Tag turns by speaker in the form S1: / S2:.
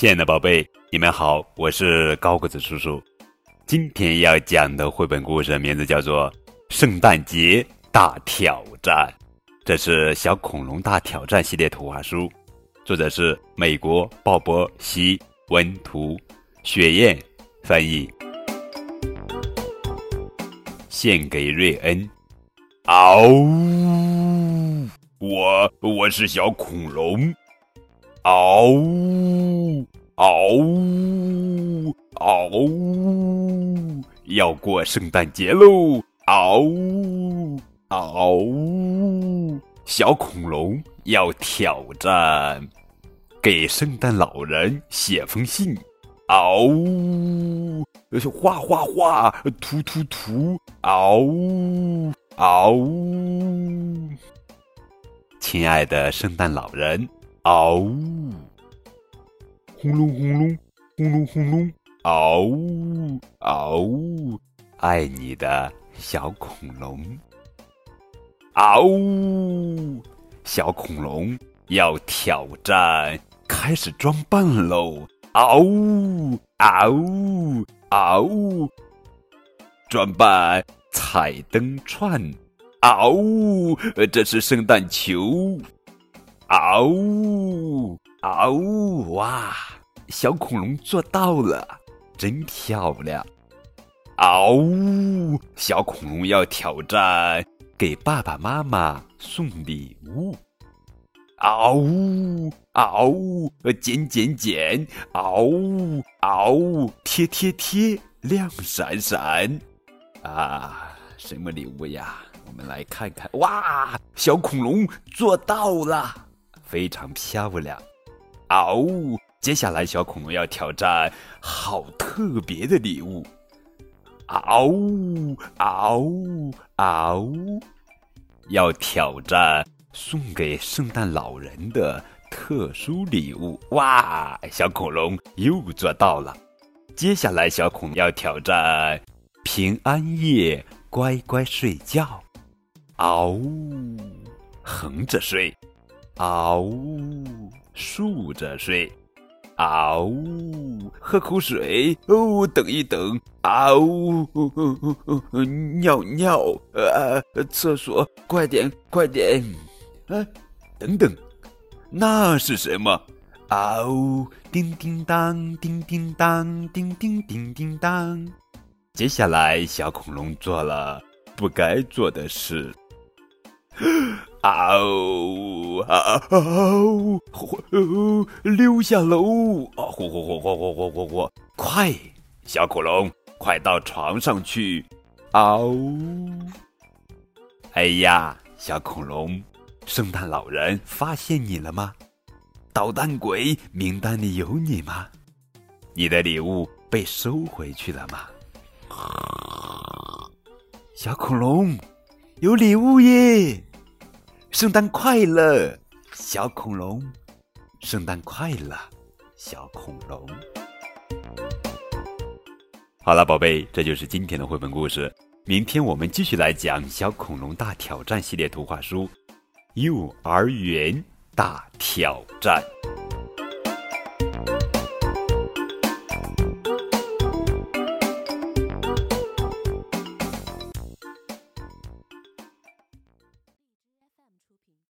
S1: 亲爱的宝贝，你们好，我是高个子叔叔。今天要讲的绘本故事名字叫做《圣诞节大挑战》，这是《小恐龙大挑战》系列图画书，作者是美国鲍勃·西文图，雪燕翻译，献给瑞恩。嗷呜！我我是小恐龙。嗷呜！嗷呜！嗷呜！要过圣诞节喽！嗷呜！嗷呜！小恐龙要挑战，给圣诞老人写封信。嗷呜！画画画，涂涂涂！嗷呜！嗷呜！亲爱的圣诞老人。嗷呜！轰隆轰隆，轰隆轰隆！嗷呜！嗷呜！爱你的小恐龙！嗷呜！小恐龙要挑战，开始装扮喽！嗷呜！嗷呜！嗷呜！装扮彩灯串！嗷呜！这是圣诞球！嗷呜嗷呜哇！小恐龙做到了，真漂亮！嗷呜！小恐龙要挑战，给爸爸妈妈送礼物。嗷呜嗷呜！剪剪剪！嗷呜嗷呜！贴贴贴！亮闪闪！啊，什么礼物呀？我们来看看。哇！小恐龙做到了。非常漂亮，嗷呜！接下来小恐龙要挑战好特别的礼物，嗷呜嗷呜嗷呜！要挑战送给圣诞老人的特殊礼物，哇！小恐龙又做到了。接下来小恐龙要挑战平安夜乖乖睡觉，嗷呜！横着睡。嗷呜，竖着睡，嗷呜，喝口水哦，等一等，嗷呜，尿尿，呃，厕所，快点，快点，哎，等等，那是什么？嗷呜，叮叮当，叮叮当，叮叮叮叮当。接下来，小恐龙做了不该做的事。嗷嗷嗷！溜下楼！啊，呼呼呼呼呼呼呼呼！快，小恐龙，快到床上去！啊呜！哎呀，小恐龙，圣诞老人发现你了吗？捣蛋鬼名单里有你吗？你的礼物被收回去了吗？小恐龙，有礼物耶！圣诞快乐，小恐龙！圣诞快乐，小恐龙！好了，宝贝，这就是今天的绘本故事。明天我们继续来讲《小恐龙大挑战》系列图画书《幼儿园大挑战》。